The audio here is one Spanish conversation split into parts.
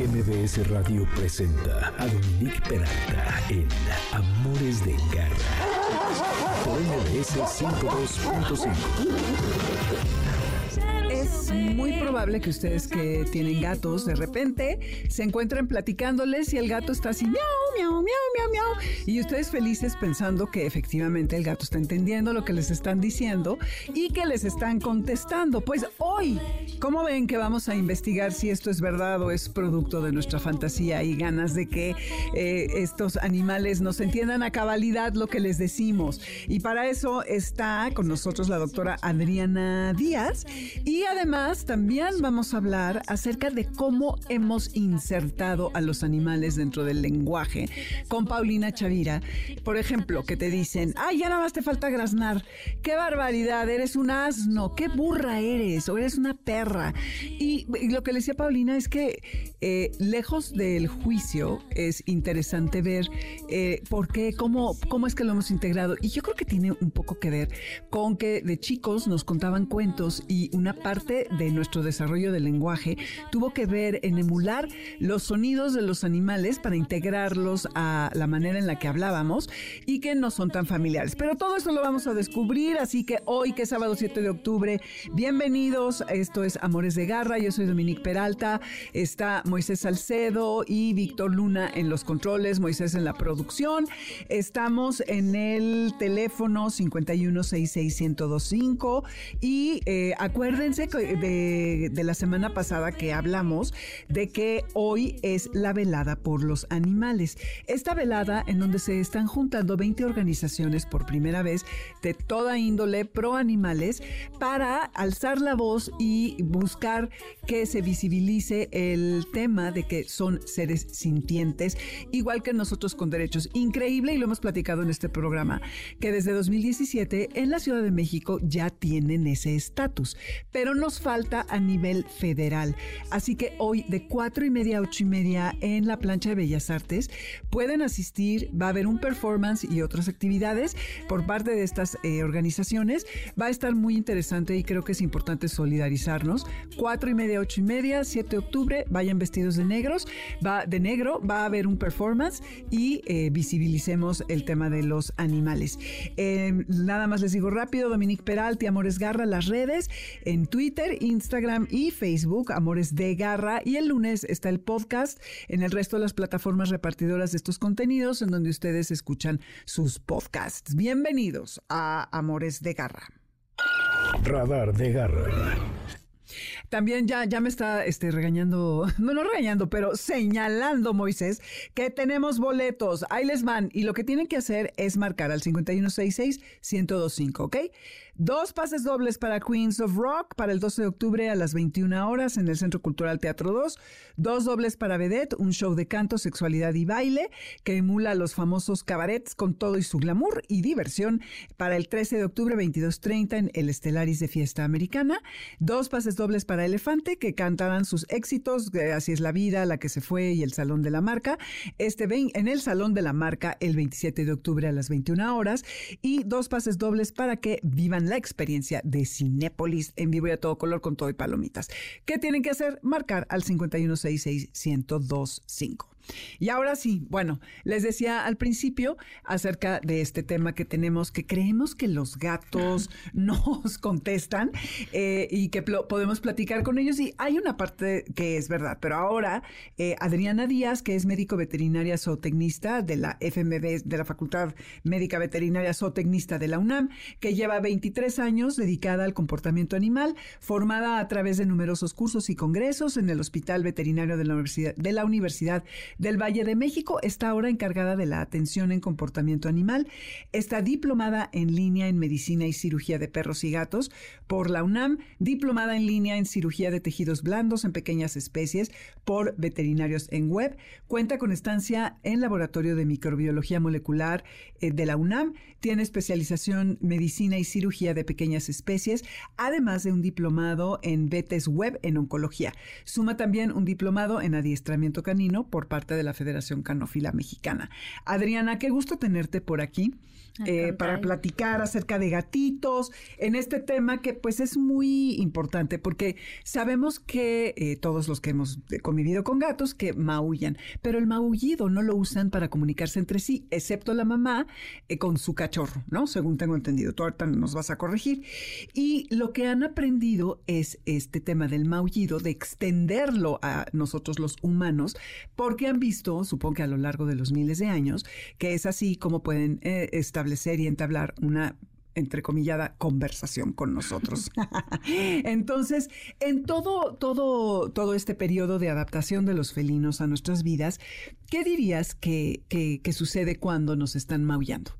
MBS Radio presenta a Dominique Peralta en Amores de Garra por MBS 102.5. Muy probable que ustedes que tienen gatos de repente se encuentren platicándoles y el gato está así, miau, miau, miau, miau, miau. Y ustedes felices pensando que efectivamente el gato está entendiendo lo que les están diciendo y que les están contestando. Pues hoy, ¿cómo ven que vamos a investigar si esto es verdad o es producto de nuestra fantasía y ganas de que eh, estos animales nos entiendan a cabalidad lo que les decimos? Y para eso está con nosotros la doctora Adriana Díaz y y también vamos a hablar acerca de cómo hemos insertado a los animales dentro del lenguaje con Paulina Chavira. Por ejemplo, que te dicen, ay, ya nada más te falta graznar. Qué barbaridad, eres un asno, qué burra eres, o eres una perra. Y, lo que le decía Paulina es que eh, lejos del juicio es interesante ver eh, por qué, cómo, cómo es que lo hemos integrado. Y yo creo que tiene un poco que ver con que de chicos nos contaban cuentos y una parte de nuestro desarrollo del lenguaje tuvo que ver en emular los sonidos de los animales para integrarlos a la manera en la que hablábamos y que no son tan familiares. Pero todo eso lo vamos a descubrir, así que hoy que es sábado 7 de octubre, bienvenidos, esto es Amores de Garra, yo soy Dominique Peralta, está Moisés Salcedo y Víctor Luna en los controles, Moisés en la producción, estamos en el teléfono 5166125 y eh, acuérdense de, la semana pasada que hablamos de que hoy es la velada por los animales. Esta velada en donde se están juntando 20 organizaciones por primera vez de toda índole pro animales para alzar la voz y buscar que se visibilice el tema de que son seres sintientes, igual que nosotros con derechos. Increíble, y lo hemos platicado en este programa, que desde 2017 en la Ciudad de México ya tienen ese estatus. Pero nos falta a nivel federal. Así que hoy de cuatro y media a ocho y media en la plancha de Bellas Artes pueden asistir, va a haber un performance y otras actividades por parte de estas eh, organizaciones. Va a estar muy interesante y creo que es importante solidarizarnos. Cuatro y media, ocho y media, 7 de octubre, vayan vestidos de negros, va de negro, va a haber un performance y eh, visibilicemos el tema de los animales. Em, nada más les digo rápido, Dominique Peralti, Amores Garra, las redes, en Twitter Instagram y Facebook, Amores de Garra. Y el lunes está el podcast en el resto de las plataformas repartidoras de estos contenidos en donde ustedes escuchan sus podcasts. Bienvenidos a Amores de Garra. Radar de Garra. También ya, ya me está este, regañando, no, no regañando, pero señalando Moisés que tenemos boletos. Ahí les van. Y lo que tienen que hacer es marcar al 5166-1025, ¿ok? Dos pases dobles para Queens of Rock para el 12 de octubre a las 21 horas en el Centro Cultural Teatro 2. Dos dobles para Vedette, un show de canto, sexualidad y baile que emula los famosos cabarets con todo y su glamour y diversión para el 13 de octubre 22.30 en el Estelaris de Fiesta Americana. Dos pases dobles para Elefante que cantarán sus éxitos, Así es la vida, La que se fue y El Salón de la Marca. Este en el Salón de la Marca el 27 de octubre a las 21 horas. Y dos pases dobles para que vivan la experiencia de Cinépolis en vivo y a todo color con todo y palomitas. ¿Qué tienen que hacer? Marcar al 5166-1025. Y ahora sí, bueno, les decía al principio acerca de este tema que tenemos, que creemos que los gatos nos contestan eh, y que podemos platicar con ellos. Y hay una parte que es verdad, pero ahora eh, Adriana Díaz, que es médico veterinaria zootecnista de la FMB, de la Facultad Médica Veterinaria Zootecnista de la UNAM, que lleva 23 años dedicada al comportamiento animal, formada a través de numerosos cursos y congresos en el Hospital Veterinario de la Universidad, de la Universidad del Valle de México. Está ahora encargada de la atención en comportamiento animal. Está diplomada en línea en medicina y cirugía de perros y gatos por la UNAM, diplomada en línea en cirugía de tejidos blandos en pequeñas especies por veterinarios en web. Cuenta con estancia en laboratorio de microbiología molecular eh, de la UNAM. Tiene especialización medicina y cirugía de pequeñas especies, además de un diplomado en BETES Web en oncología. Suma también un diplomado en adiestramiento canino por parte parte de la Federación Canófila Mexicana. Adriana, qué gusto tenerte por aquí. Eh, para platicar acerca de gatitos en este tema que pues es muy importante porque sabemos que eh, todos los que hemos convivido con gatos que maullan, pero el maullido no lo usan para comunicarse entre sí, excepto la mamá eh, con su cachorro, ¿no? Según tengo entendido. Tú ahorita nos vas a corregir. Y lo que han aprendido es este tema del maullido, de extenderlo a nosotros los humanos, porque han visto, supongo que a lo largo de los miles de años, que es así como pueden establecer y entablar una entrecomillada conversación con nosotros. Entonces, en todo, todo, todo este periodo de adaptación de los felinos a nuestras vidas, ¿qué dirías que, que sucede cuando nos están maullando?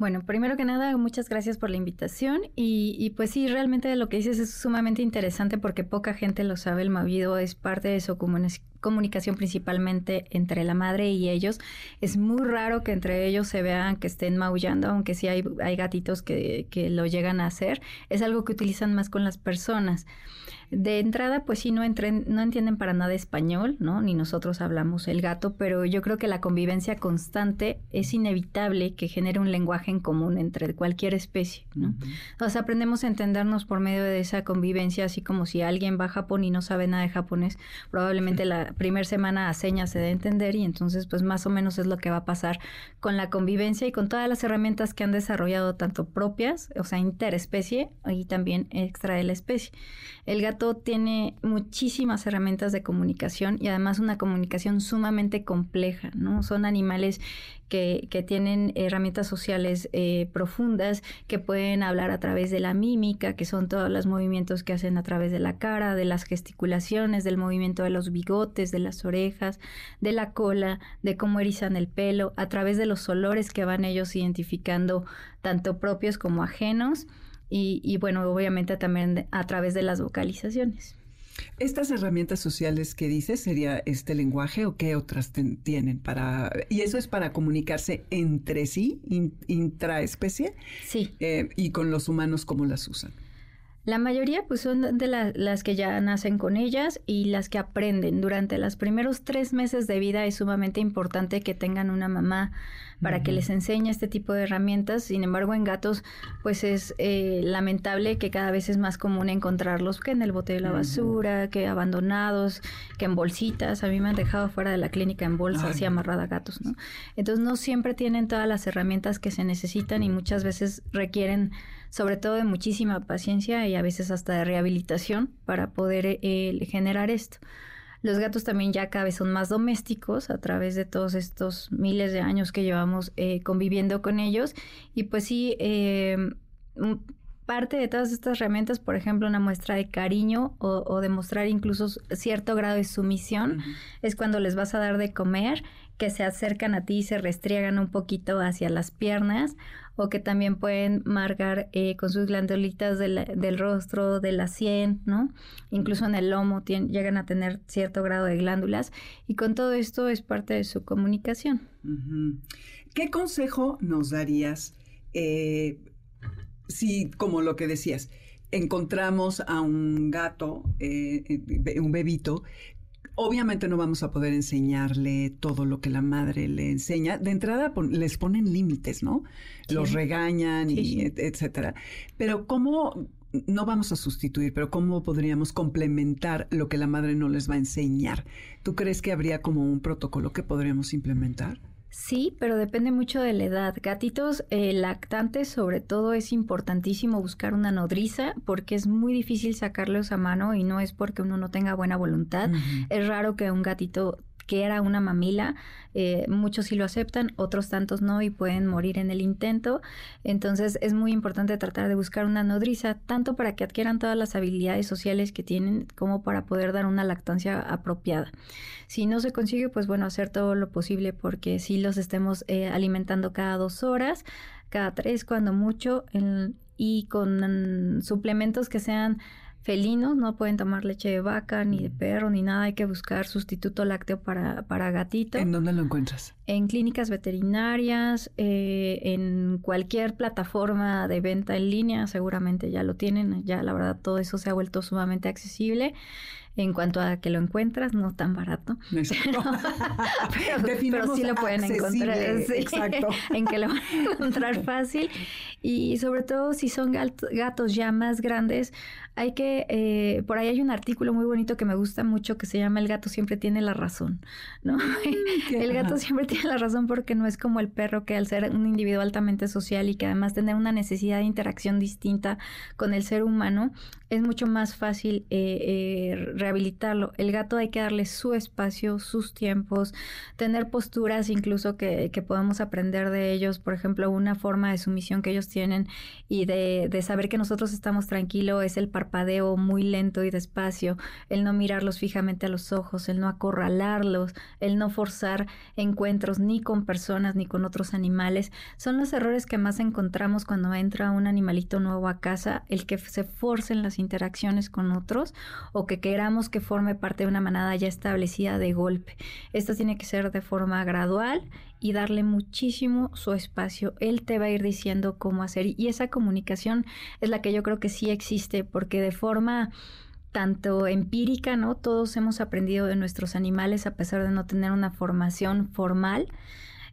Bueno, primero que nada, muchas gracias por la invitación y, y, pues sí, realmente lo que dices es sumamente interesante porque poca gente lo sabe, el maullido es parte de su comunicación principalmente entre la madre y ellos. Es muy raro que entre ellos se vean que estén maullando, aunque sí hay, hay gatitos que, que lo llegan a hacer. Es algo que utilizan más con las personas. De entrada, pues sí, no, entren, no entienden para nada español, ¿no? Ni nosotros hablamos el gato, pero yo creo que la convivencia constante es inevitable que genere un lenguaje en común entre cualquier especie, ¿no? Entonces aprendemos a entendernos por medio de esa convivencia, así como si alguien va a Japón y no sabe nada de japonés, probablemente la primera semana a señas se debe entender y entonces pues más o menos es lo que va a pasar con la convivencia y con todas las herramientas que han desarrollado tanto propias, o sea, interespecie y también extra de la especie. El gato tiene muchísimas herramientas de comunicación y además una comunicación sumamente compleja, ¿no? Son animales que, que tienen herramientas sociales eh, profundas, que pueden hablar a través de la mímica, que son todos los movimientos que hacen a través de la cara, de las gesticulaciones, del movimiento de los bigotes, de las orejas, de la cola, de cómo erizan el pelo, a través de los olores que van ellos identificando, tanto propios como ajenos y, bueno, obviamente también a través de las vocalizaciones. Estas herramientas sociales que dices, ¿sería este lenguaje o qué otras tienen para... Y eso es para comunicarse entre sí, intraespecie? Sí. Eh, y con los humanos, ¿cómo las usan? La mayoría pues son de las que ya nacen con ellas y las que aprenden. Durante los primeros tres meses de vida es sumamente importante que tengan una mamá para que les enseñe este tipo de herramientas. Sin embargo, en gatos pues es eh, lamentable que cada vez es más común encontrarlos que en el bote de la basura, que abandonados, que en bolsitas. A mí me han dejado fuera de la clínica en bolsas y amarrada a gatos, ¿no? Entonces no siempre tienen todas las herramientas que se necesitan y muchas veces requieren sobre todo de muchísima paciencia y a veces hasta de rehabilitación para poder eh, generar esto. Los gatos también ya cada vez son más domésticos a través de todos estos miles de años que llevamos eh, conviviendo con ellos. Y pues sí, eh, parte de todas estas herramientas, por ejemplo, una muestra de cariño o, demostrar incluso cierto grado de sumisión, es cuando les vas a dar de comer, que se acercan a ti y se restriegan un poquito hacia las piernas o que también pueden marcar eh, con sus glandulitas del rostro, de la sien, ¿no? Incluso en el lomo llegan a tener cierto grado de glándulas y con todo esto es parte de su comunicación. ¿Qué consejo nos darías eh, si, como lo que decías, encontramos a un gato, eh, un bebito, Obviamente no vamos a poder enseñarle todo lo que la madre le enseña. De entrada les ponen límites, ¿no? Los regañan y etcétera. Pero ¿cómo no vamos a sustituir, pero cómo podríamos complementar lo que la madre no les va a enseñar? ¿Tú crees que habría como un protocolo que podríamos implementar? Sí, pero depende mucho de la edad. Gatitos eh, lactantes, sobre todo, es importantísimo buscar una nodriza porque es muy difícil sacarlos a mano y no es porque uno no tenga buena voluntad. Es raro que un gatito que era una mamila, eh, muchos sí lo aceptan, otros tantos no y pueden morir en el intento. Entonces es muy importante tratar de buscar una nodriza, tanto para que adquieran todas las habilidades sociales que tienen como para poder dar una lactancia apropiada. Si no se consigue, pues bueno, hacer todo lo posible porque si los estemos eh, alimentando cada dos horas, cada tres cuando mucho, y con suplementos que sean felinos, no pueden tomar leche de vaca, ni de perro, ni nada. Hay que buscar sustituto lácteo para, para gatito. ¿En dónde lo encuentras? En clínicas veterinarias, eh, en cualquier plataforma de venta en línea, seguramente ya lo tienen. Ya la verdad todo eso se ha vuelto sumamente accesible. en cuanto a que lo encuentras, no tan barato. pero, sí lo pueden encontrar. exacto. en que lo van a encontrar fácil. Y sobre todo si son gatos ya más grandes, hay que, eh, por ahí hay un artículo muy bonito que me gusta mucho que se llama El gato siempre tiene la razón, ¿no? Mm, el gato siempre tiene la razón porque no es como el perro que al ser un individuo altamente social y que además tener una necesidad de interacción distinta con el ser humano, es mucho más fácil eh, eh, rehabilitarlo. El gato hay que darle su espacio, sus tiempos, tener posturas incluso que, que podemos aprender de ellos, por ejemplo, una forma de sumisión que ellos tienen y de, saber que nosotros estamos tranquilos es el parpadeo muy lento y despacio, el no mirarlos fijamente a los ojos, el no acorralarlos, el no forzar encuentros ni con personas ni con otros animales. Son los errores que más encontramos cuando entra un animalito nuevo a casa, el que se forcen las interacciones con otros o que queramos que forme parte de una manada ya establecida de golpe. Esto tiene que ser de forma gradual y darle muchísimo su espacio. Él te va a ir diciendo cómo hacer y esa comunicación es la que yo creo que sí existe porque de forma tanto empírica, ¿no? Todos hemos aprendido de nuestros animales a pesar de no tener una formación formal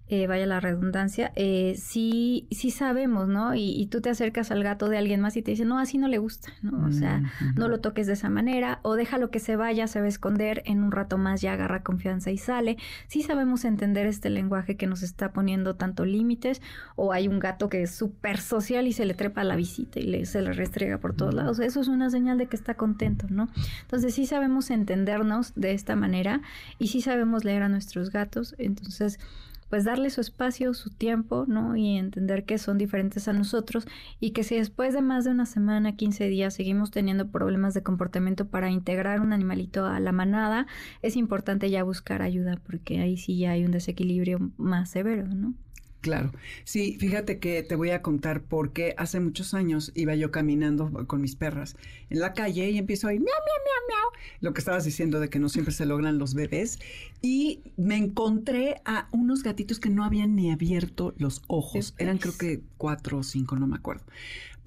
eh, vaya la redundancia, eh, sí, sí sabemos, ¿no? Y, tú te acercas al gato de alguien más y te dice, no, así no le gusta, ¿no? O sea, no lo toques de esa manera, o déjalo que se vaya, se va a esconder, en un rato más ya agarra confianza y sale. Sí sabemos entender este lenguaje que nos está poniendo tanto límites, o hay un gato que es súper social y se le trepa a la visita y le, se le restriega por todos lados. Eso es una señal de que está contento, ¿no? Entonces sí sabemos entendernos de esta manera y sí sabemos leer a nuestros gatos, entonces pues darle su espacio, su tiempo, ¿no? Y entender que son diferentes a nosotros y que si después de más de una semana, 15 días, seguimos teniendo problemas de comportamiento para integrar un animalito a la manada, es importante ya buscar ayuda porque ahí sí ya hay un desequilibrio más severo, ¿no? Claro. Sí, fíjate que te voy a contar porque hace muchos años iba yo caminando con mis perras en la calle y empiezo a ir miau, miau, miau, miau. Lo que estabas diciendo de que no siempre se logran los bebés. Y me encontré a unos gatitos que no habían ni abierto los ojos. Eran creo que cuatro o cinco, no me acuerdo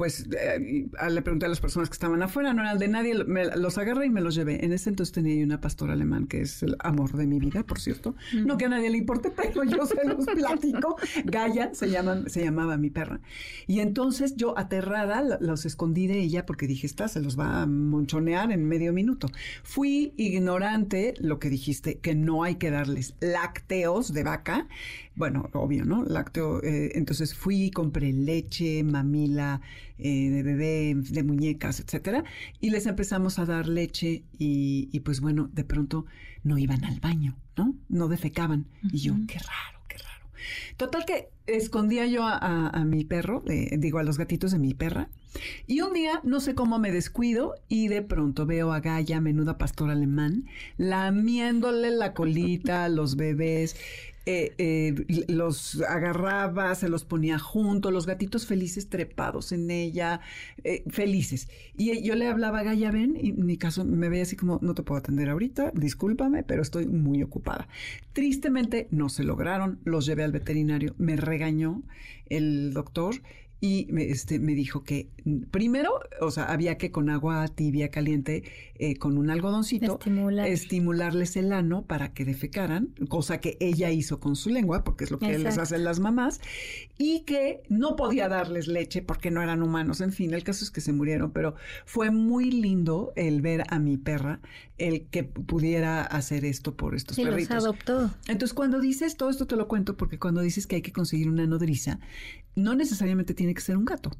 pues eh, le pregunté a las personas que estaban afuera, no eran de nadie, los agarré y me los llevé. En ese entonces tenía una pastora alemán, que es el amor de mi vida, por cierto. No que a nadie le importe, pero yo se los platico. Gaia se, llama, se llamaba mi perra. Y entonces yo, aterrada, los escondí de ella porque dije, esta se los va a monchonear en medio minuto. Fui ignorante, lo que dijiste, que no hay que darles lácteos de vaca. Bueno, obvio, ¿no? Lácteo. Eh, entonces fui, y compré leche, mamila, eh, de bebé, de muñecas, etcétera, y les empezamos a dar leche y, pues bueno, de pronto no iban al baño, ¿no? No defecaban. Y yo, qué raro, qué raro. Total que escondía yo a, mi perro, eh, digo a los gatitos de mi perra, y un día no sé cómo me descuido y de pronto veo a Gaia, menuda pastor alemán, lamiéndole la colita a los bebés eh, eh, los agarraba, se los ponía junto, los gatitos felices trepados en ella, eh, felices. Y yo le hablaba a Gaya, y en mi caso me veía así como, no te puedo atender ahorita, discúlpame, pero estoy muy ocupada. Tristemente no se lograron, los llevé al veterinario, me regañó el doctor y me, este, me dijo que mm, primero, o sea, había que con agua tibia caliente, eh, con un algodoncito, estimularles el ano para que defecaran, cosa que ella hizo con su lengua, porque es lo que les hacen las mamás, y que no podía darles leche porque no eran humanos. En fin, el caso es que se murieron, pero fue muy lindo el ver a mi perra, el que pudiera hacer esto por estos sí, perritos. Los adoptó. Entonces, cuando dices, todo esto te lo cuento porque cuando dices que hay que conseguir una nodriza, no necesariamente tiene que ser un gato.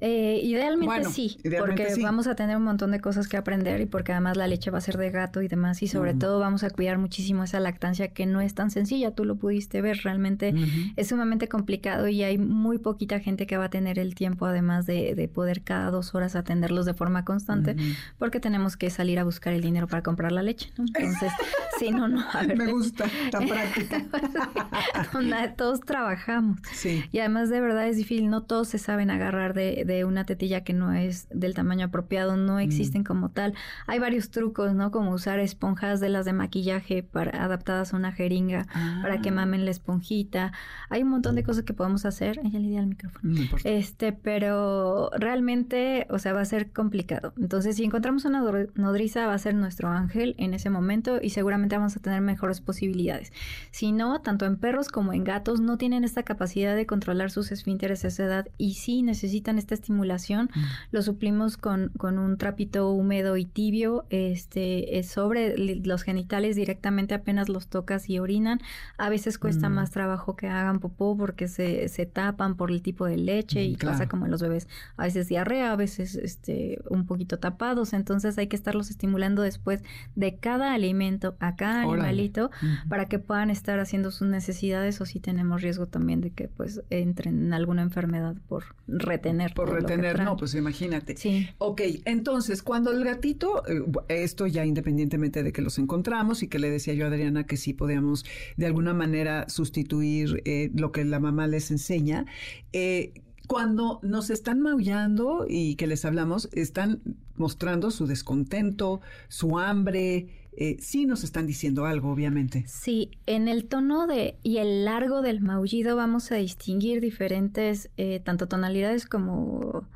Eh, idealmente sí, porque vamos a tener un montón de cosas que aprender y porque además la leche va a ser de gato y demás y sobre todo vamos a cuidar muchísimo esa lactancia que no es tan sencilla, tú lo pudiste ver, realmente es sumamente complicado y hay muy poquita gente que va a tener el tiempo además de, poder cada dos horas atenderlos de forma constante porque tenemos que salir a buscar el dinero para comprar la leche, Entonces, sí, no, no, a ver. Me gusta, tan práctica. todos trabajamos. Sí. Y además de verdad es difícil, no todos se saben agarrar de de, una tetilla que no es del tamaño apropiado, no existen como tal. Hay varios trucos, ¿no? Como usar esponjas de las de maquillaje para, adaptadas a una jeringa para que ah. mamen la esponjita. Hay un montón de cosas que podemos hacer. Ella le di al micrófono. este, pero realmente, o sea, va a ser complicado. Entonces, si encontramos una nodriza, va a ser nuestro ángel en ese momento y seguramente vamos a tener mejores posibilidades. Si no, tanto en perros como en gatos no tienen esta capacidad de controlar sus esfínteres a esa edad y si necesitan esta estimulación, mm. lo suplimos con, con, un trapito húmedo y tibio este, sobre los genitales directamente apenas los tocas y orinan. A veces cuesta mm. más trabajo que hagan popó porque se, se tapan por el tipo de leche y pasa como en los bebés. A veces diarrea, a veces este, un poquito tapados. Entonces hay que estarlos estimulando después de cada alimento a cada animalito para que puedan estar haciendo sus necesidades o si tenemos riesgo también de que pues entren en alguna enfermedad por retener. Por retener, no, pues imagínate. Sí. Ok, entonces cuando el gatito, eh, esto ya independientemente de que los encontramos y que le decía yo a Adriana que sí podíamos de alguna manera sustituir eh, lo que la mamá les enseña, eh, cuando nos están maullando y que les hablamos, están mostrando su descontento, su hambre, eh, sí nos están diciendo algo, obviamente. Sí, en el tono de y el largo del maullido vamos a distinguir diferentes, eh, tanto tonalidades como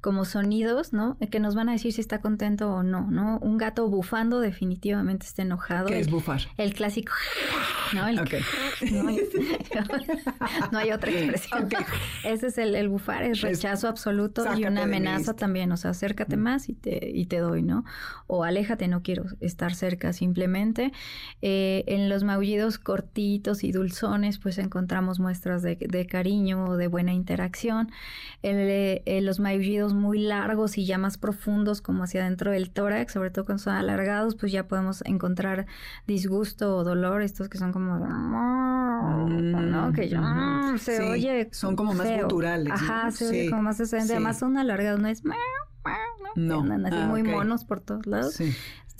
como sonidos, ¿no? Que nos van a decir si está contento o no, ¿no? Un gato bufando definitivamente está enojado. ¿Qué es bufar? El clásico, ¿no? El, no, hay, otra expresión. Ese es el, bufar, es rechazo absoluto y una amenaza también, o sea, acércate mm. más y te, y te doy, ¿no? O aléjate, no quiero estar cerca simplemente. Eh, en los maullidos cortitos y dulzones, pues encontramos muestras de, cariño o de buena interacción. En eh, los maullidos muy largos y ya más profundos como hacia dentro del tórax, sobre todo cuando son alargados, pues ya podemos encontrar disgusto o dolor, estos que son como ¿no? Que ya se oye son como más culturales. Ajá, se oye como más Además son alargados, no es no, así ah, muy monos por todos lados. Sí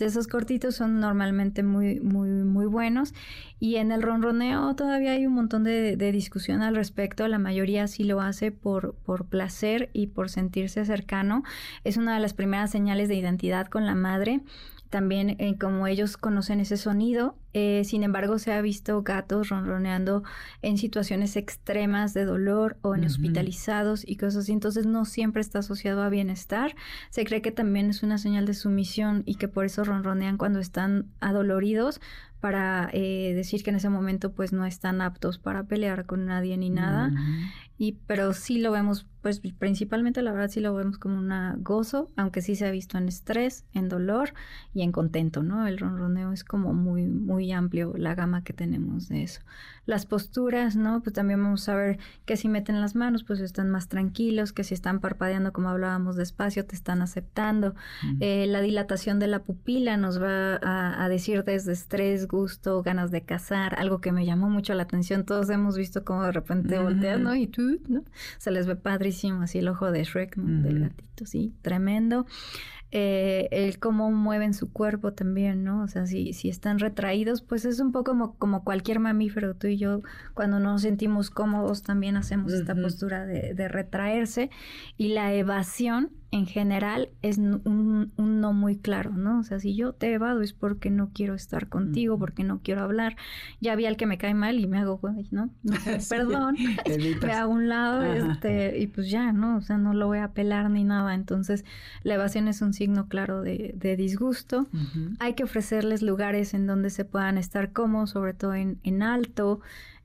esos cortitos son normalmente muy, muy, muy buenos. Y en el ronroneo todavía hay un montón de, de discusión al respecto. La mayoría sí lo hace por, por placer y por sentirse cercano. Es una de las primeras señales de identidad con la madre también eh, como ellos conocen ese sonido. Eh, sin embargo, se ha visto gatos ronroneando en situaciones extremas de dolor o en hospitalizados y cosas así. Entonces no siempre está asociado a bienestar. Se cree que también es una señal de sumisión y que por eso ronronean cuando están adoloridos para eh, decir que en ese momento pues no están aptos para pelear con nadie ni nada. Y pero sí lo vemos pues principalmente la verdad sí lo vemos como una gozo, aunque sí se ha visto en estrés, en dolor y en contento, ¿no? El ronroneo es como muy muy amplio la gama que tenemos de eso. Las posturas, ¿no? Pues también vamos a ver que si meten las manos, pues están más tranquilos, que si están parpadeando, como hablábamos despacio, te están aceptando. Eh, la dilatación de la pupila nos va a, decir desde estrés, gusto, ganas de cazar, algo que me llamó mucho la atención. Todos hemos visto cómo de repente voltean, ¿no? Y tú, ¿no? Se les ve padrísimo así el ojo de Shrek, ¿no? Del gatito, sí, tremendo eh, el cómo mueven su cuerpo también, ¿no? O sea, si, si están retraídos, pues es un poco como, como cualquier mamífero. Tú y yo, cuando nos sentimos cómodos, también hacemos esta postura de, de retraerse. Y la evasión en general es un, no muy claro, ¿no? O sea, si yo te evado es porque no quiero estar contigo, porque no quiero hablar. Ya vi al que me cae mal y me hago, ¿no? Perdón, me hago a un lado este, y pues ya, ¿no? O sea, no lo voy a apelar ni nada. Entonces, la evasión es un signo claro de, disgusto. Hay que ofrecerles lugares en donde se puedan estar cómodos, sobre todo en, en alto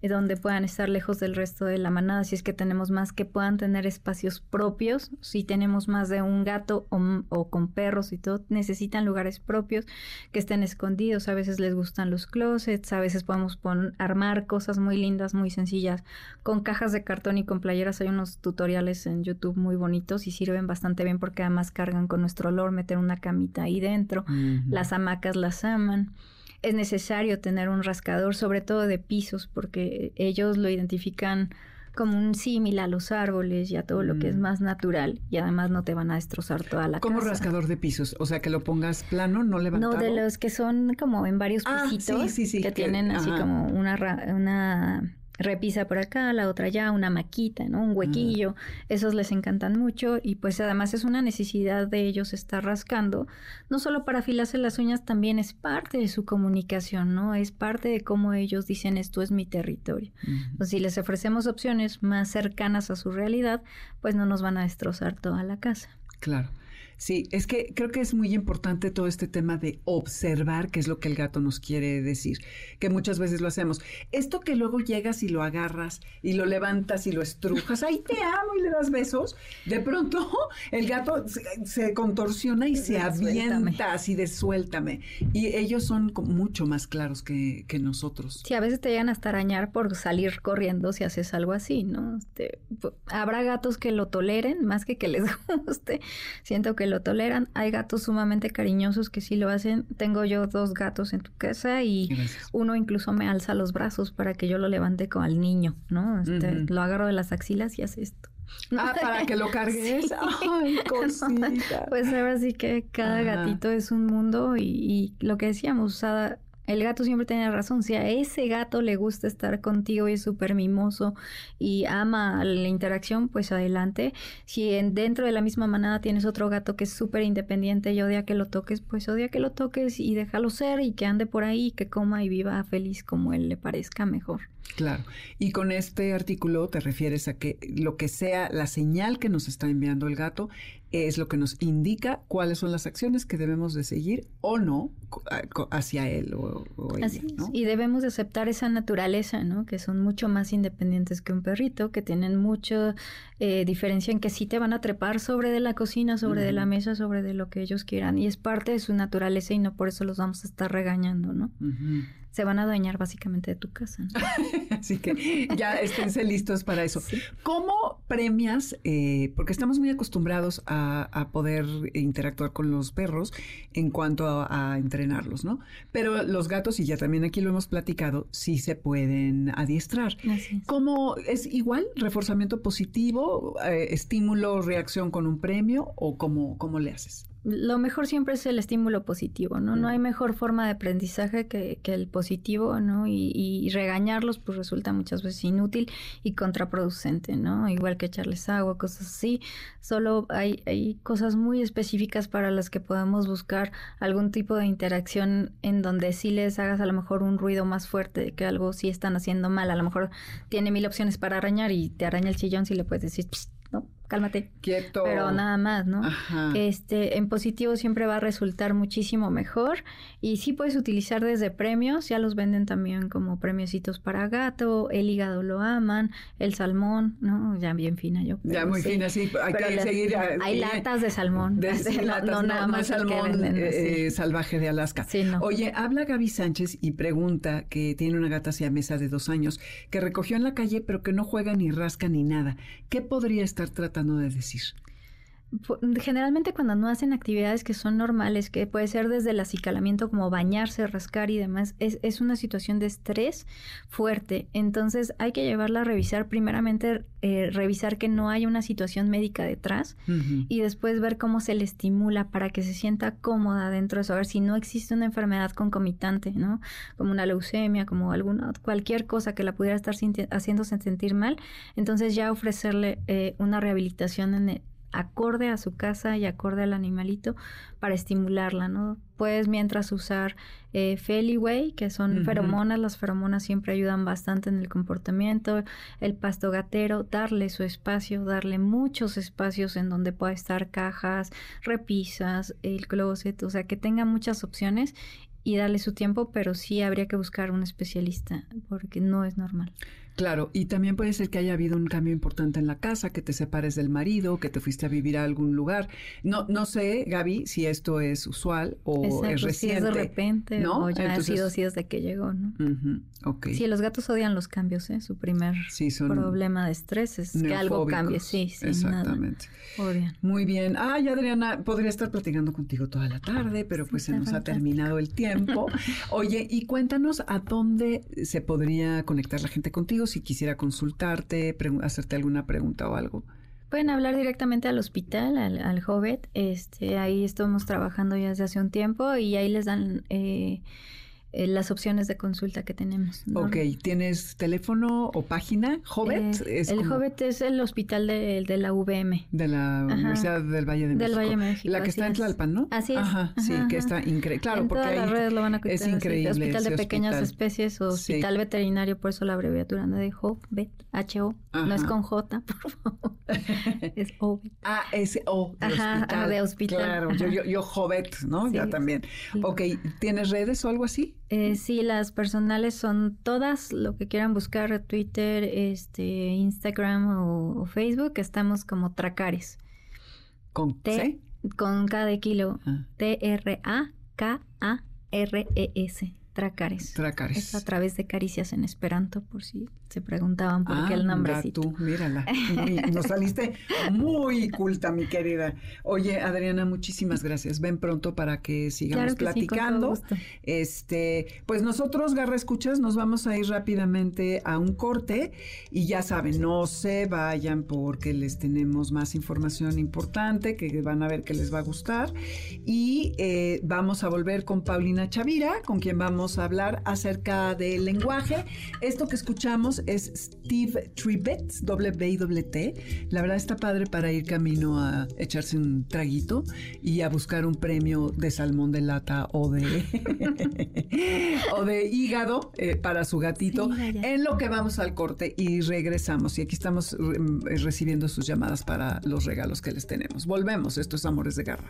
donde puedan estar lejos del resto de la manada, si es que tenemos más, que puedan tener espacios propios, si tenemos más de un gato o, con perros y todo, necesitan lugares propios que estén escondidos, a veces les gustan los closets, a veces podemos armar cosas muy lindas, muy sencillas, con cajas de cartón y con playeras, hay unos tutoriales en YouTube muy bonitos y sirven bastante bien porque además cargan con nuestro olor, meter una camita ahí dentro, las hamacas las aman. Es necesario tener un rascador, sobre todo de pisos, porque ellos lo identifican como un símil a los árboles y a todo lo que es mm. más natural y además no te van a destrozar toda la ¿Cómo rascador de pisos? O sea, que lo pongas plano, no levantado. No, de los que son como en varios ah, pisitos que tienen así como una, una repisa por acá, la otra allá, una maquita, ¿no? Un huequillo. Esos les encantan mucho y pues además es una necesidad de ellos estar rascando, no solo para afilarse las uñas, también es parte de su comunicación, ¿no? Es parte de cómo ellos dicen esto es mi territorio. si les ofrecemos opciones más cercanas a su realidad, pues no nos van a destrozar toda la casa. Claro. Sí, es que creo que es muy importante todo este tema de observar qué es lo que el gato nos quiere decir, que muchas veces lo hacemos. Esto que luego llegas y lo agarras y lo levantas y lo estrujas, ay, te amo y le das besos, de pronto el gato se, contorsiona y se avienta así de suéltame. Y ellos son mucho más claros que, nosotros. Sí, a veces te llegan hasta arañar por salir corriendo si haces algo así, ¿no? Este, habrá gatos que lo toleren más que que les guste. Siento que lo toleran. Hay gatos sumamente cariñosos que sí lo hacen. Tengo yo dos gatos en tu casa y uno incluso me alza los brazos para que yo lo levante con al niño, ¿no? Este, Lo agarro de las axilas y hace esto. Ah, para que lo cargues. Ay, cosita. Pues ahora sí que cada gatito es un mundo y, y lo que decíamos, usada el gato siempre tiene razón. Si a ese gato le gusta estar contigo y es súper mimoso y ama la interacción, pues adelante. Si dentro de la misma manada tienes otro gato que es súper independiente y odia que lo toques, pues odia que lo toques y déjalo ser y que ande por ahí, que coma y viva feliz como él le parezca mejor. Claro. Y con este artículo te refieres a que lo que sea la señal que nos está enviando el gato es lo que nos indica cuáles son las acciones que debemos de seguir o no hacia él o, Así Y debemos de aceptar esa naturaleza, ¿no? Que son mucho más independientes que un perrito, que tienen mucha eh, diferencia en que sí te van a trepar sobre de la cocina, sobre de la mesa, sobre de lo que ellos quieran. Y es parte de su naturaleza y no por eso los vamos a estar regañando, ¿no? Se van a adueñar básicamente de tu casa. Así que ya esténse listos para eso. ¿Cómo premias? Eh, porque estamos muy acostumbrados a, poder interactuar con los perros en cuanto a, entrenarlos, ¿no? Pero los gatos, y ya también aquí lo hemos platicado, sí se pueden adiestrar. ¿Cómo es igual? ¿Reforzamiento positivo? Eh, ¿Estímulo, reacción con un premio? ¿O cómo, cómo le haces? Lo mejor siempre es el estímulo positivo, ¿no? No hay mejor forma de aprendizaje que, que el positivo, ¿no? Y, y, regañarlos pues resulta muchas veces inútil y contraproducente, ¿no? Igual que echarles agua, cosas así. Solo hay, hay cosas muy específicas para las que podemos buscar algún tipo de interacción en donde sí les hagas a lo mejor un ruido más fuerte que algo sí están haciendo mal. A lo mejor tiene mil opciones para arañar y te araña el chillón si le puedes decir, ¿no? cálmate. Quieto. Pero nada más, ¿no? Este, en positivo siempre va a resultar muchísimo mejor. Y sí puedes utilizar desde premios, ya los venden también como premiositos para gato, el hígado lo aman, el salmón, ¿no? Ya bien fina yo. Ya muy fina, sí. Hay que seguir. hay latas de salmón. no, nada más salmón eh, salvaje de Alaska. Oye, habla Gaby Sánchez y pregunta que tiene una gata mesa de dos años que recogió en la calle pero que no juega ni rasca ni nada. ¿Qué podría estar tratando? de decir? Generalmente cuando no hacen actividades que son normales, que puede ser desde el acicalamiento como bañarse, rascar y demás, es, una situación de estrés fuerte. Entonces hay que llevarla a revisar, primeramente eh, revisar que no haya una situación médica detrás y después ver cómo se le estimula para que se sienta cómoda dentro de eso, a ver si no existe una enfermedad concomitante, ¿no? Como una leucemia, como alguna, cualquier cosa que la pudiera estar haciéndose sentir mal, entonces ya ofrecerle eh, una rehabilitación en el, acorde a su casa y acorde al animalito para estimularla, ¿no? Puedes mientras usar eh, Feliway, que son feromonas, las feromonas siempre ayudan bastante en el comportamiento, el pasto gatero, darle su espacio, darle muchos espacios en donde pueda estar cajas, repisas, el closet, o sea, que tenga muchas opciones y darle su tiempo, pero sí habría que buscar un especialista porque no es normal. Claro, y también puede ser que haya habido un cambio importante en la casa, que te separes del marido, que te fuiste a vivir a algún lugar. No, no sé, Gaby, si esto es usual o es reciente. Si es de repente ¿no? o ya ha sido así desde que llegó, ¿no? Sí, los gatos odian los cambios, ¿eh? Su primer problema de estrés es que algo cambie. Sí, sí, Exactamente. Odian. Muy bien. Ay, Adriana, podría estar platicando contigo toda la tarde, pero pues se nos ha terminado el tiempo. Oye, y cuéntanos a dónde se podría conectar la gente contigo si quisiera consultarte, hacerte alguna pregunta o algo. Pueden hablar directamente al hospital, al, al Jovet. Este, ahí estamos trabajando ya desde hace un tiempo y ahí les dan eh, eh, las opciones de consulta que tenemos. Ok, ¿tienes teléfono o página? ¿Hobbit? Eh, el Hobbit es el hospital de, de la VM. De la Universidad del Valle de México. Del Valle de México. La que está en Tlalpan, ¿no? Así es. Ajá, sí, que está increíble. Claro, en porque todas las redes lo van a es increíble. Hospital de Pequeñas Especies o Hospital Veterinario, por eso la abreviatura ¿no? de Hobbit, H-O. No es con J, por favor. es Hobbit. Ah, es O, de Ajá, hospital. de hospital. Claro, yo, yo, yo Hobbit, ¿no? Sí, ya también. sí. Ok, ¿tienes redes o algo así? Eh, sí, las personales son todas, lo que quieran buscar, Twitter, este, Instagram o, o Facebook, estamos como Tracares. ¿Con T, con K de kilo, Ah. T-R-A-K-A-R-E-S, Tracares. Tracares. Es a través de caricias en Esperanto, por si se preguntaban por qué el Anda nombrecito. tú, mírala. Muy- nos saliste muy culta, mi querida. Oye, Adriana, muchísimas gracias. Ven pronto para que sigamos Claro que sí, con todo platicando. gusto. Este, pues nosotros, Garra Escuchas, nos vamos a ir rápidamente a un corte y ya saben, no se vayan porque les tenemos más información importante que van a ver que les va a gustar. Y eh, vamos a volver con Paulina Chavira, con quien vamos a hablar acerca del lenguaje. Esto que escuchamos es Steve Tribbett, doble B y doble T. La verdad está padre para ir camino a echarse un traguito y a buscar un premio de salmón de lata o de o de hígado eh, para su gatito. Sí, en lo que vamos al corte y regresamos. Y aquí estamos mm, recibiendo sus llamadas para los regalos que les tenemos. Volvemos. Esto es Amores de Garra.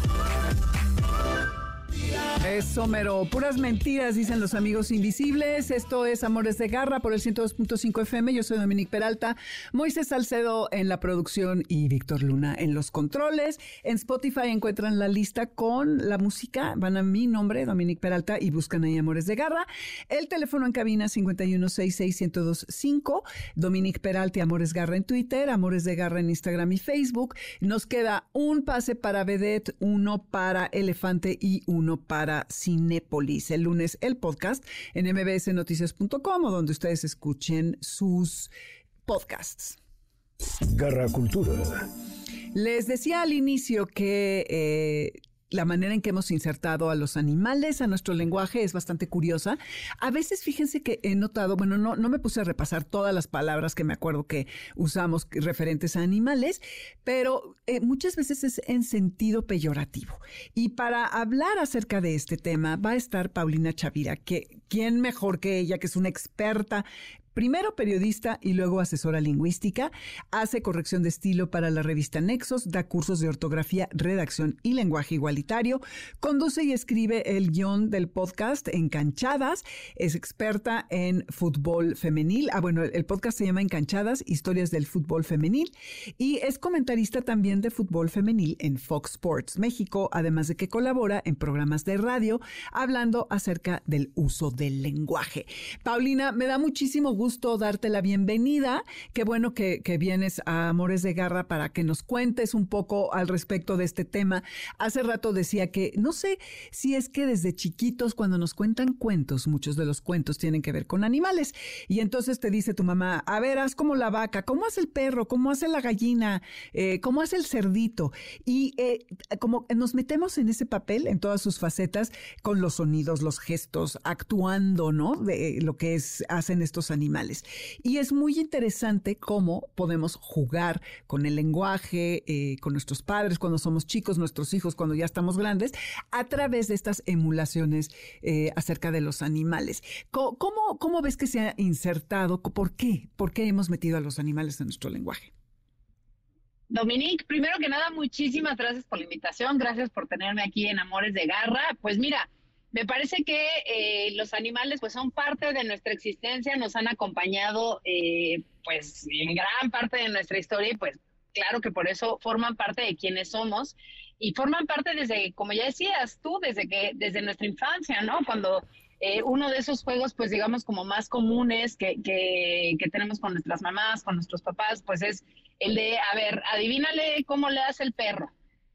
Eso, mero. Puras mentiras, dicen los amigos invisibles. Esto es Amores de Garra por el 102.5 FM. Yo soy Dominique Peralta, Moisés Salcedo en la producción y Víctor Luna en los controles. En Spotify encuentran la lista con la música. Van a mi nombre, Dominique Peralta, y buscan ahí Amores de Garra. El teléfono en cabina 5166125. Dominique Peralta y Amores Garra en Twitter, Amores de Garra en Instagram y Facebook. Nos queda un pase para Vedette, uno para Elefante y uno para Cinépolis. El lunes el podcast en mbsnoticias.com donde ustedes escuchen sus podcasts. Garra Cultura. Les decía al inicio que eh, la manera en que hemos insertado a los animales a nuestro lenguaje es bastante curiosa. A veces, fíjense que he notado, bueno, no, no me puse a repasar todas las palabras que me acuerdo que usamos referentes a animales, pero eh, muchas veces es en sentido peyorativo. Y para hablar acerca de este tema va a estar Paulina Chavira, que quién mejor que ella, que es una experta Primero periodista y luego asesora lingüística, hace corrección de estilo para la revista Nexos, da cursos de ortografía, redacción y lenguaje igualitario, conduce y escribe el guion del podcast Encanchadas, es experta en fútbol femenil, ah bueno, el podcast se llama Encanchadas, historias del fútbol femenil, y es comentarista también de fútbol femenil en Fox Sports México, además de que colabora en programas de radio hablando acerca del uso del lenguaje. Paulina, me da muchísimo gusto darte la bienvenida. Qué bueno que, vienes a Amores de Garra para que nos cuentes un poco al respecto de este tema. Hace rato decía que no sé si es que desde chiquitos cuando nos cuentan cuentos, muchos de los cuentos tienen que ver con animales. Y entonces te dice tu mamá, a ver, haz como la vaca, ¿cómo hace el perro? ¿Cómo hace la gallina? Eh, ¿Cómo hace el cerdito? Y eh, como nos metemos en ese papel, en todas sus facetas, con los sonidos, los gestos, actuando, ¿no? De lo que es, hacen estos animales Y es muy interesante cómo podemos jugar con el lenguaje, eh, con nuestros padres cuando somos chicos, nuestros hijos cuando ya estamos grandes, a través de estas emulaciones eh, acerca de los animales. ¿Cómo, ¿Cómo, cómo ves que se ha insertado? ¿Por qué? ¿Por qué hemos metido a los animales en nuestro lenguaje? Dominique, primero que nada, muchísimas gracias por la invitación, gracias por tenerme aquí en Amores de Garra. Pues mira, me parece que eh, los animales pues son parte de nuestra existencia, nos han acompañado eh, pues en gran parte de nuestra historia, pues claro que por eso forman parte de quienes somos y forman parte desde, como ya decías tú, desde que desde nuestra infancia, ¿no? Cuando eh, uno de esos juegos, pues digamos como más comunes que, que, que, tenemos con nuestras mamás, con nuestros papás, pues es el de, a ver, adivínale cómo le hace el perro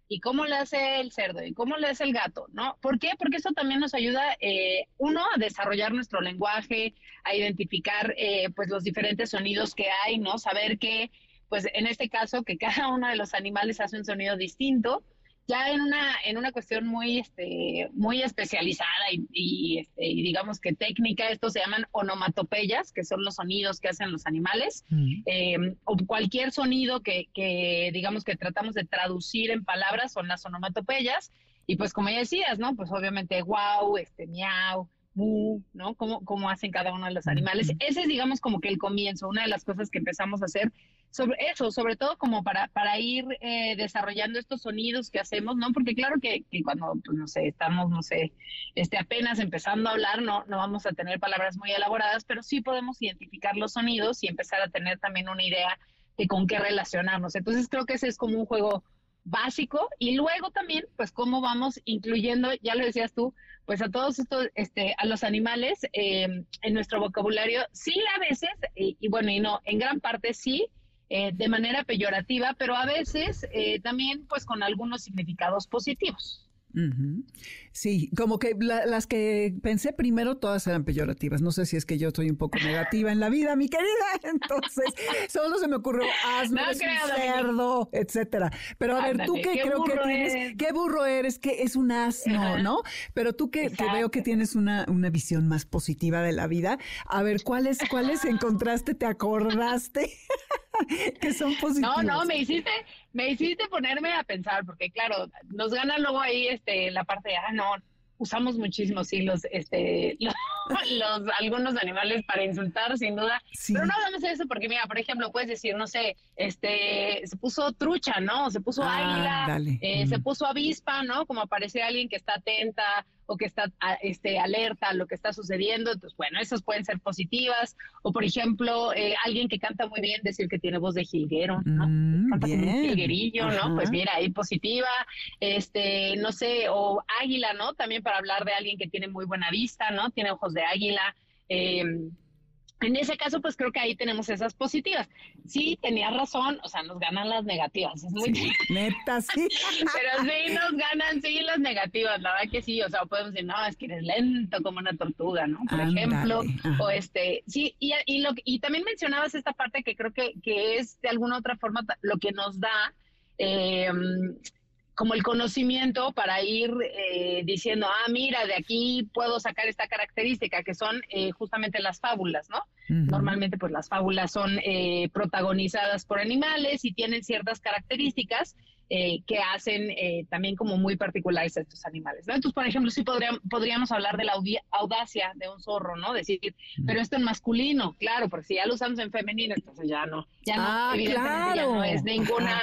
y cómo le hace el cerdo y cómo le hace el gato, ¿no? ¿Por qué? Porque eso también nos ayuda, eh, uno, a desarrollar nuestro lenguaje, a identificar eh, pues los diferentes sonidos que hay, ¿no? Saber que, pues en este caso, que cada uno de los animales hace un sonido distinto ya en una, en una cuestión muy, este, muy especializada y, este, digamos que técnica, esto se llaman onomatopeyas, que son los sonidos que hacen los animales, mm. em, o cualquier sonido que, que, digamos que tratamos de traducir en palabras son las onomatopeyas, y pues como ya decías, ¿no? Pues obviamente wow, este, miau, mu, ¿no? Cómo, cómo hacen cada uno de los animales. Ese es, digamos, como que el comienzo, una de las cosas que empezamos a hacer sobre eso, sobre todo como para, para ir eh, desarrollando estos sonidos que hacemos, ¿no? Porque claro que, cuando, pues, no sé, estamos, no sé, este, apenas empezando a hablar, no, no vamos a tener palabras muy elaboradas, pero sí podemos identificar los sonidos y empezar a tener también una idea de con qué relacionarnos. Entonces creo que ese es como un juego básico y luego también, pues cómo vamos incluyendo, ya lo decías tú, pues a todos estos, este, a los animales eh, en nuestro vocabulario, sí a veces, y bueno, y no, en gran parte sí, eh, de manera peyorativa, pero a veces eh, también pues con algunos significados positivos. Sí, como que las que pensé primero todas eran peyorativas. No sé si es que yo estoy un poco negativa en la vida, mi querida. Entonces, solo se me ocurrió asno, no cerdo, etcétera. Pero a ver, tú que creo que tienes, qué burro eres, que es un asno, ¿no? Pero tú que, veo que tienes una, una visión más positiva de la vida, a ver, ¿cuáles, cuáles encontraste, te acordaste? que son positivos. No, no, me hiciste, me hiciste ponerme a pensar, porque claro, nos gana luego ahí este la parte de, ah, no, usamos muchísimo, sí, los, este, los, algunos animales para insultar, sin duda. Pero no hablamos de eso porque, mira, por ejemplo, puedes decir, no sé, este, se puso trucha, ¿no? Se puso ah, águila, eh, se puso avispa, ¿no? Como aparece alguien que está atenta o que está este, alerta a lo que está sucediendo. Entonces, bueno, esas pueden ser positivas. O, por ejemplo, eh, alguien que canta muy bien, decir que tiene voz de jilguero, ¿no? Mm, canta como un jilguerillo, ¿no? Pues mira, ahí positiva. Este, no sé, o águila, ¿no? También para hablar de alguien que tiene muy buena vista, ¿no? Tiene ojos de águila. Eh, en ese caso, pues creo que ahí tenemos esas positivas. Sí, tenía razón, o sea, nos ganan las negativas, es muy sí, Neta, sí. Pero sí nos ganan, sí, las negativas, la verdad que sí, o sea, podemos decir, no, es que eres lento como una tortuga, ¿no? Por ejemplo, o este, sí, y, y, lo, y también mencionabas esta parte que creo que, que es de alguna otra forma lo que nos da eh, como el conocimiento para ir eh, diciendo, ah, mira, de aquí puedo sacar esta característica, que son eh, justamente las fábulas, ¿no? Normalmente, pues las fábulas son eh, protagonizadas por animales y tienen ciertas características que hacen también como muy particulares a estos animales, ¿no? Entonces, por ejemplo, sí podríamos, podríamos hablar de la audacia de un zorro, ¿no? Decir, pero esto en masculino, claro, porque si ya lo usamos en femenino, entonces ya no, ya no, ah, evidentemente ya no es ninguna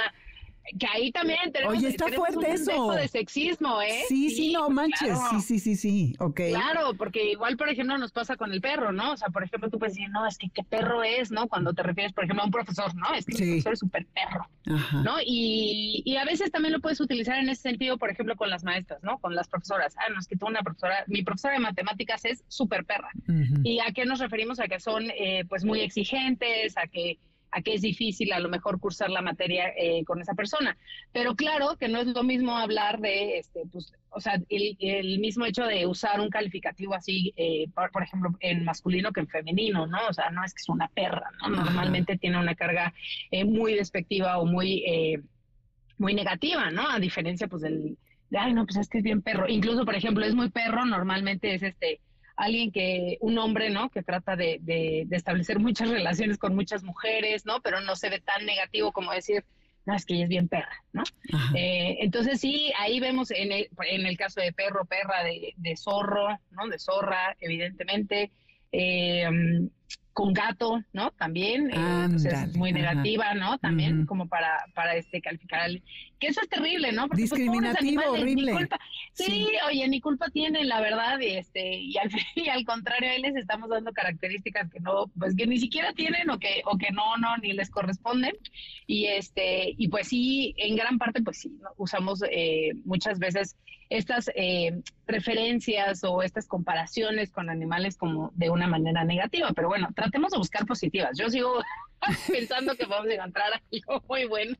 que ahí también tenemos, Oye, está fuerte un eso. de sexismo, ¿eh? Sí, sí, no manches. Sí, sí, sí, sí. Ok. Claro, porque igual, por ejemplo, nos pasa con el perro, ¿no? O sea, por ejemplo, tú puedes decir, no, es que qué perro es, ¿no? Cuando te refieres, por ejemplo, a un profesor, ¿no? Es que el profesor es súper perro, ¿no? Y, y a veces también lo puedes utilizar en ese sentido, por ejemplo, con las maestras, ¿no? Con las profesoras. Ah, no, es que tú una profesora, mi profesora de matemáticas es súper perra. ¿Y a qué nos referimos? A que son, eh, pues, muy exigentes, a que a que es difícil a lo mejor cursar la materia eh, con esa persona. Pero claro que no es lo mismo hablar de, este, pues, o sea, el, mismo hecho de usar un calificativo así, eh, por, ejemplo, en masculino que en femenino, ¿no? O sea, no es que es una perra, ¿no? Normalmente tiene una carga eh, muy despectiva o muy, muy negativa, ¿no? A diferencia, pues, del, de, ay, no, pues es que es bien perro. Incluso, por ejemplo, es muy perro, normalmente es este alguien que, un hombre, ¿no? Que trata de, de, establecer muchas relaciones con muchas mujeres, ¿no? Pero no se ve tan negativo como decir, no, es que ella es bien perra, ¿no? Eh, entonces sí, ahí vemos en el, en el caso de perro, perra, de, de zorro, ¿no? De zorra, evidentemente. Eh, con gato, ¿no? También, eh, pues es muy negativa, ¿no? También como para, para este calificar al... Que eso es terrible, ¿no? Porque, pues, Discriminativo, horrible. Sí, oye, ni culpa tienen, la verdad, y este, y al, y al contrario, ahí les estamos dando características que no, pues que ni siquiera tienen o que, o que no, no, ni les corresponden. Y este, y pues sí, en gran parte, pues sí, usamos eh, muchas veces estas eh, referencias o estas comparaciones con animales como de una manera negativa, pero bueno, tratemos de buscar positivas. Yo sigo pensando que vamos a encontrar algo muy bueno.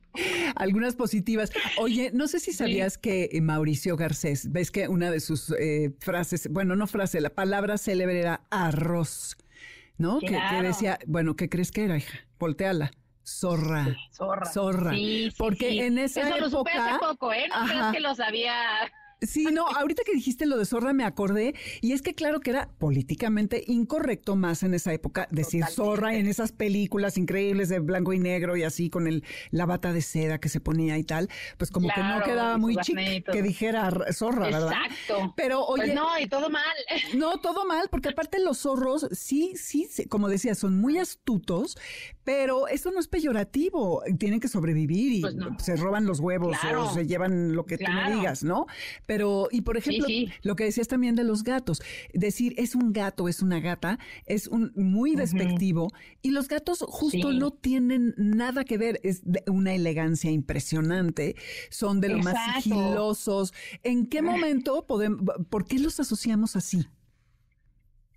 Algunas positivas. Oye, no sé si sabías que eh, Mauricio Garcés, ves que una de sus eh, frases, bueno, no frase, la palabra célebre era arroz, ¿no? Que, decía, bueno, ¿qué crees que era, hija? Volteala. Zorra. zorra. Zorra. Porque en esa Eso época. Lo supe hace poco, ¿eh? No crees que lo sabía. Sí, no, ahorita que dijiste lo de zorra me acordé y es que claro que era políticamente incorrecto más en esa época decir zorra en esas películas increíbles de blanco y negro y así con el la bata de seda que se ponía y tal, pues como que no quedaba muy chic que dijera zorra, ¿verdad? Exacto. Pero pues oye, no, y todo mal. No, todo mal, porque aparte los zorros sí, sí, como decía, son muy astutos, pero eso no es peyorativo, tienen que sobrevivir y pues se roban los huevos o se llevan lo que tú me digas, ¿no? Pero, y por ejemplo, lo que decías también de los gatos, decir es un gato, es una gata, es un muy despectivo y los gatos justo no tienen nada que ver, es de una elegancia impresionante, son de lo más sigilosos. ¿En qué momento podemos, por qué los asociamos así?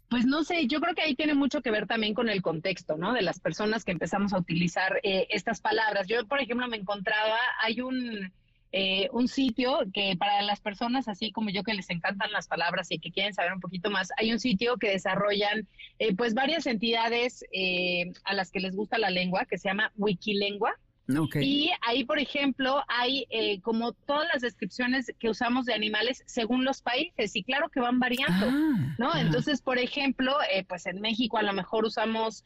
Pues no sé, yo creo que ahí tiene mucho que ver también con el contexto, ¿no? De las personas que empezamos a utilizar eh, estas palabras. Yo, por ejemplo, me encontraba, hay un, eh, un sitio que para las personas así como yo que les encantan las palabras y que quieren saber un poquito más, hay un sitio que desarrollan eh, pues varias entidades eh, a las que les gusta la lengua que se llama Wikilengua. Y ahí, por ejemplo, hay como todas las descripciones que usamos de animales según los países y claro que van variando, ah, ¿no? Entonces, por ejemplo, pues en México a lo mejor usamos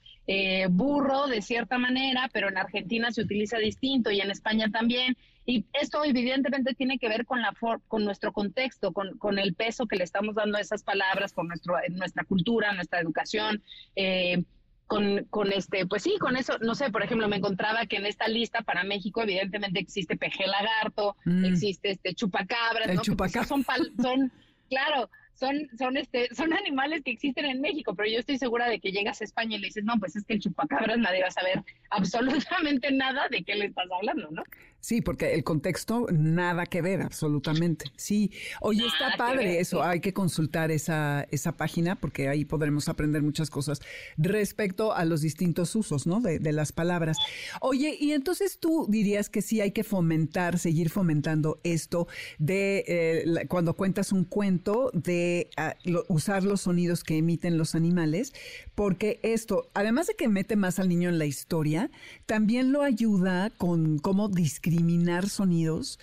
burro de cierta manera, pero en Argentina se utiliza distinto y en España también. Y esto evidentemente tiene que ver con, la con nuestro contexto, con, con, el peso que le estamos dando a esas palabras, con nuestro, nuestra cultura, nuestra educación. Eh, con, con, este, pues sí, con eso, no sé, por ejemplo, me encontraba que en esta lista para México, evidentemente existe peje lagarto, mm. existe este chupacabras, El ¿no? Chupacabra. son, son, claro, son, son, este, son animales que existen en México, pero yo estoy segura de que llegas a España y le dices, no, pues es que el chupacabras nadie va a saber absolutamente nada de qué le estás hablando, ¿no? Sí, porque el contexto nada que ver, absolutamente. Sí, oye, está padre eso, hay que consultar esa, esa página porque ahí podremos aprender muchas cosas respecto a los distintos usos, ¿no? De, de las palabras. Oye, y entonces tú dirías que sí hay que fomentar, seguir fomentando esto de eh, cuando cuentas un cuento, de ah, usar los sonidos que emiten los animales, porque esto, además de que mete más al niño en la historia, también lo ayuda con cómo discriminar sonidos,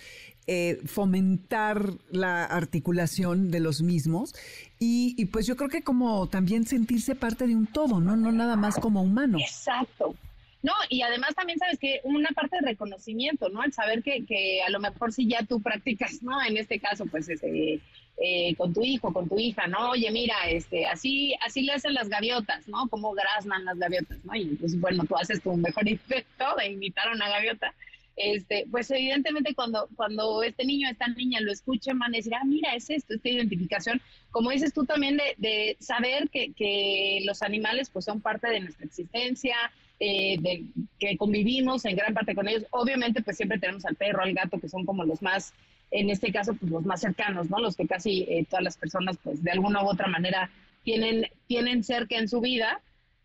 eh, fomentar la articulación de los mismos y, pues yo creo que como también sentirse parte de un todo, ¿no? No nada más como humano. Exacto. No, y además también sabes que una parte de reconocimiento, ¿no? El saber que, que a lo mejor si ya tú practicas, ¿no? En este caso, pues este, eh, con tu hijo, con tu hija, ¿no? Oye, mira, este, así, así le hacen las gaviotas, ¿no? Como graznan las gaviotas, ¿no? Y pues bueno, tú haces tu mejor intento de imitar a una gaviota. Este, pues evidentemente cuando, cuando este niño, esta niña lo escuchen, van a decir, ah, mira, es esto, esta identificación. Como dices tú también de, de saber que, que, los animales pues son parte de nuestra existencia, eh, de, que convivimos en gran parte con ellos. Obviamente pues siempre tenemos al perro, al gato, que son como los más en este caso, pues los más cercanos, ¿no? Los que casi eh, todas las personas, pues de alguna u otra manera tienen, tienen cerca en su vida,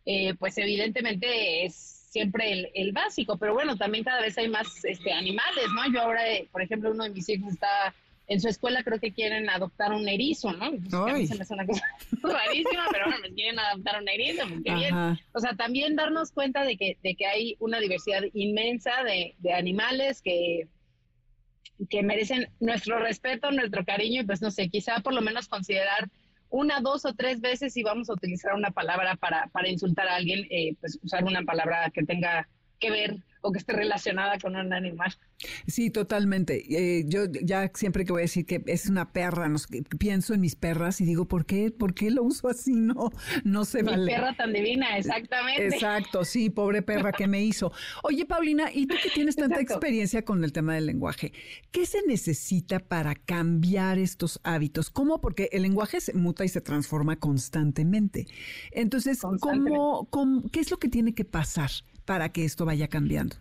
eh, pues evidentemente es siempre el, básico, pero bueno, también cada vez hay más este, animales, ¿no? Yo ahora, eh, por ejemplo, uno de mis hijos está en su escuela, creo que quieren adoptar un erizo, ¿no? Pues, a mí se me hace una cosa rarísima, pero bueno, me quieren adoptar un erizo, pues qué bien. O sea, también darnos cuenta de que, de que hay una diversidad inmensa de, de animales que que merecen nuestro respeto, nuestro cariño y pues no sé, quizá por lo menos considerar una, dos o tres veces si vamos a utilizar una palabra para, para insultar a alguien, eh, pues usar una palabra que tenga que ver o que esté relacionada con un animal. Sí, totalmente. Eh, yo ya siempre que voy a decir que es una perra, pienso en mis perras y digo, ¿por qué? ¿Por qué lo uso así? No, no se Mi perra tan divina, exactamente. Exacto, sí, pobre perra que me hizo. Oye, Paulina, y tú que tienes tanta experiencia con el tema del lenguaje, ¿qué se necesita para cambiar estos hábitos? ¿Cómo? Porque el lenguaje se muta y se transforma constantemente. Entonces, ¿cómo, qué es lo que tiene que pasar? Para que esto vaya cambiando?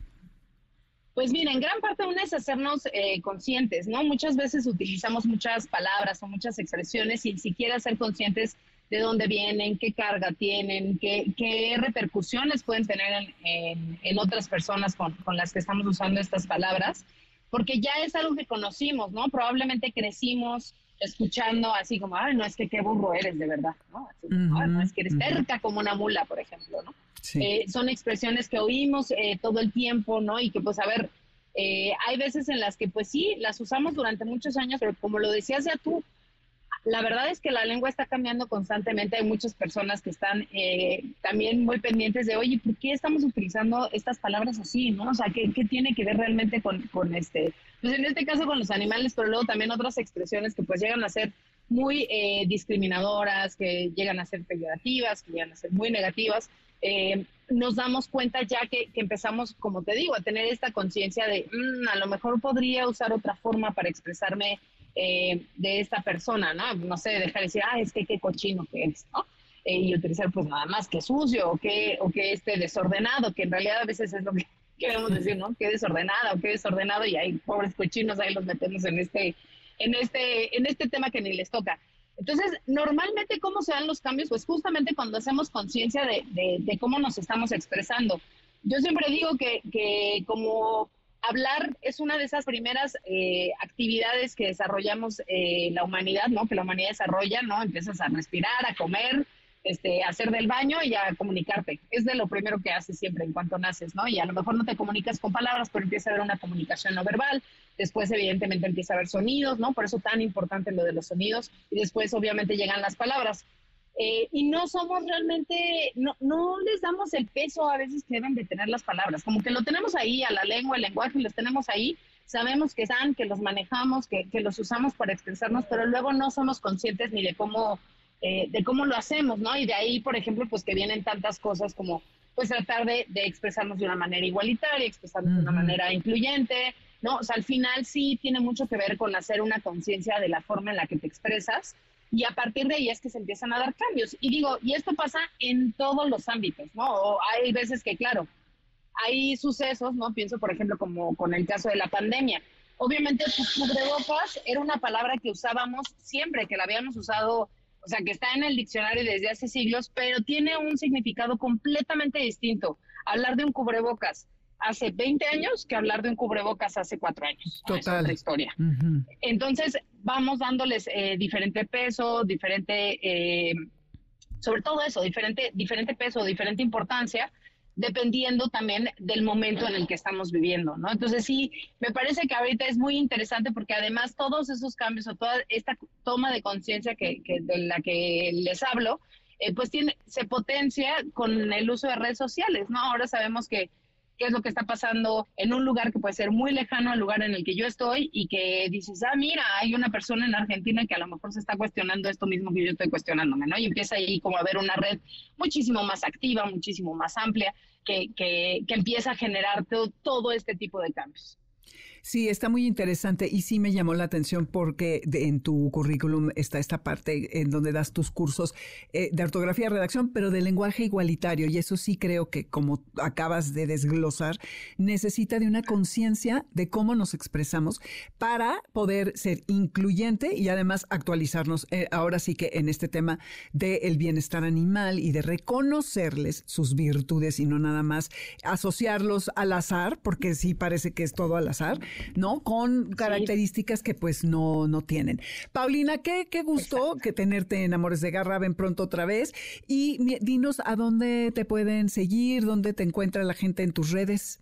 Pues mira, en gran parte una es hacernos eh, conscientes, ¿no? Muchas veces utilizamos muchas palabras o muchas expresiones sin siquiera ser conscientes de dónde vienen, qué carga tienen, qué, qué repercusiones pueden tener en, en, otras personas con, con, las que estamos usando estas palabras, porque ya es algo que conocimos, ¿no? Probablemente crecimos escuchando así como, ay, no es que qué burro eres de verdad, ¿no? no es que eres terca como una mula, por ejemplo, ¿no? Eh, son expresiones que oímos eh, todo el tiempo, ¿no? Y que pues a ver, eh, hay veces en las que pues sí, las usamos durante muchos años, pero como lo decías ya tú, la verdad es que la lengua está cambiando constantemente. Hay muchas personas que están también muy pendientes de, oye, ¿por qué estamos utilizando estas palabras así? ¿no? O sea, ¿qué, qué tiene que ver realmente con, con, este, pues en este caso con los animales, pero luego también otras expresiones que pues llegan a ser muy discriminadoras, que llegan a ser peyorativas, que llegan a ser muy negativas. Eh, nos damos cuenta ya que, empezamos, como te digo, a tener esta conciencia de, mm, a lo mejor podría usar otra forma para expresarme eh, de esta persona, ¿no? No sé, dejar de decir, ah, es que qué cochino que es, ¿no? Eh, y utilizar pues nada más que sucio o que, o que esté desordenado, que en realidad a veces es lo que queremos decir, ¿no? Que desordenado o que desordenado y hay pobres cochinos, ahí los metemos en este, en este, en este tema que ni les toca. Entonces, normalmente, ¿cómo se dan los cambios? Pues justamente cuando hacemos conciencia de, cómo nos estamos expresando. Yo siempre digo que, que como hablar es una de esas primeras eh, actividades que desarrollamos eh, la humanidad, ¿no? Que la humanidad desarrolla, ¿no? Empiezas a respirar, a comer, este, hacer del baño y a comunicarte. Es de lo primero que haces siempre en cuanto naces, ¿no? Y a lo mejor no te comunicas con palabras, pero empieza a haber una comunicación no verbal. Después, evidentemente, empieza a haber sonidos, ¿no? Por eso tan importante lo de los sonidos. Y después, obviamente, llegan las palabras. Eh, y no somos realmente, no, no les damos el peso a veces que deben de tener las palabras. Como que lo tenemos ahí, a la lengua, el lenguaje, los tenemos ahí. Sabemos que están, que los manejamos, que, que los usamos para expresarnos, pero luego no somos conscientes ni de cómo eh, de cómo lo hacemos, ¿no? Y de ahí, por ejemplo, pues que vienen tantas cosas como pues tratar de, expresarnos de una manera igualitaria, expresarnos de una manera incluyente, ¿no? O sea, al final sí tiene mucho que ver con hacer una conciencia de la forma en la que te expresas y a partir de ahí es que se empiezan a dar cambios. Y digo, y esto pasa en todos los ámbitos, ¿no? O hay veces que, claro, hay sucesos, ¿no? Pienso, por ejemplo, como con el caso de la pandemia. Obviamente, cubrebocas era una palabra que usábamos siempre, que la habíamos usado o sea, que está en el diccionario desde hace siglos, pero tiene un significado completamente distinto. Hablar de un cubrebocas hace 20 años que hablar de un cubrebocas hace cuatro años. Total. Es otra historia. Entonces, vamos dándoles eh, diferente peso, diferente, eh, sobre todo eso, diferente, diferente peso, diferente importancia dependiendo también del momento en el que estamos viviendo, ¿no? Entonces sí, me parece que ahorita es muy interesante porque además todos esos cambios o toda esta toma de conciencia que, de la que les hablo, eh, pues tiene, se potencia con el uso de redes sociales, ¿no? Ahora sabemos que qué es lo que está pasando en un lugar que puede ser muy lejano al lugar en el que yo estoy y que dices, ah, mira, hay una persona en Argentina que a lo mejor se está cuestionando esto mismo que yo estoy cuestionándome, ¿no? Y empieza ahí como a haber una red muchísimo más activa, muchísimo más amplia, que, que, que empieza a generar todo, todo este tipo de cambios. Sí, está muy interesante y sí me llamó la atención porque en tu currículum está esta parte en donde das tus cursos eh, de ortografía redacción, pero de lenguaje igualitario. Y eso sí creo que, como acabas de desglosar, necesita de una conciencia de cómo nos expresamos para poder ser incluyente y además actualizarnos eh, ahora sí que en este tema del bienestar animal y de reconocerles sus virtudes y no nada más asociarlos al azar, porque sí parece que es todo al azar, ¿no? Con características que pues no, no tienen. Paulina, qué, qué gusto que tenerte en Amores de Garra, ven pronto otra vez. Y dinos a dónde te pueden seguir, dónde te encuentra la gente en tus redes.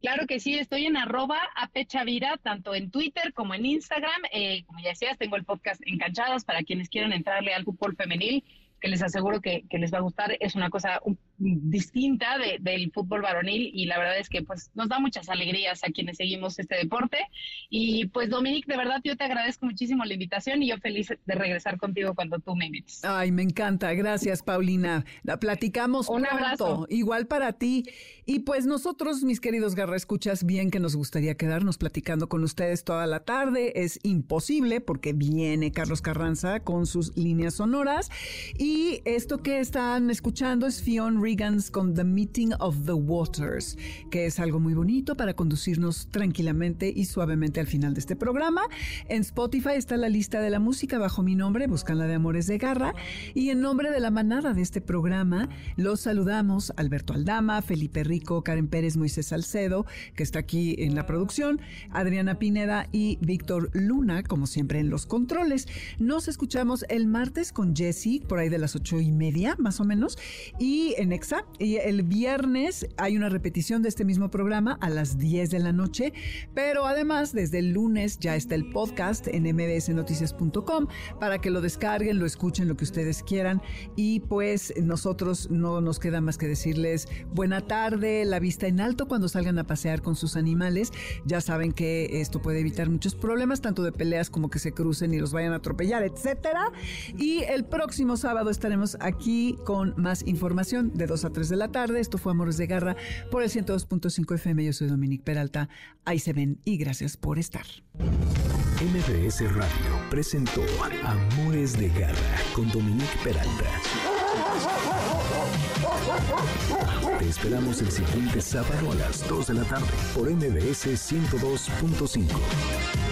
Claro que sí, estoy en arroba apechavira, tanto en Twitter como en Instagram. Eh, como ya decías, tengo el podcast Enganchadas para quienes quieran entrarle al fútbol femenil, que les aseguro que, que les va a gustar. Es una cosa distinta del fútbol varonil y la verdad es que pues nos da muchas alegrías a quienes seguimos este deporte y pues Dominique de verdad yo te agradezco muchísimo la invitación y yo feliz de regresar contigo cuando tú me invites. Ay, me encanta, gracias Paulina. La platicamos Un abrazo. igual para ti y pues nosotros mis queridos Garra escuchas bien que nos gustaría quedarnos platicando con ustedes toda la tarde, es imposible porque viene Carlos Carranza con sus líneas sonoras y esto que están escuchando es Fion Con The Meeting of the Waters, que es algo muy bonito para conducirnos tranquilamente y suavemente al final de este programa. En Spotify está la lista de la música bajo mi nombre, Buscan la de Amores de Garra, y en nombre de la manada de este programa, los saludamos Alberto Aldama, Felipe Rico, Karen Pérez, Moisés Salcedo, que está aquí en la producción, Adriana Pineda y Víctor Luna, como siempre en los controles. Nos escuchamos el martes con Jesse, por ahí de las ocho y media, más o menos, y en y el viernes hay una repetición de este mismo programa a las 10 de la noche, pero además desde el lunes ya está el podcast en mbsnoticias.com para que lo descarguen, lo escuchen, lo que ustedes quieran. Y pues nosotros no nos queda más que decirles buena tarde, la vista en alto cuando salgan a pasear con sus animales. Ya saben que esto puede evitar muchos problemas, tanto de peleas como que se crucen y los vayan a atropellar, etcétera. Y el próximo sábado estaremos aquí con más información de 2 a 3 de la tarde. Esto fue Amores de Garra por el 102.5 FM. Yo soy Dominique Peralta. Ahí se ven y gracias por estar. MBS Radio presentó Amores de Garra con Dominique Peralta. Te esperamos el siguiente sábado a las 2 de la tarde por MBS 102.5.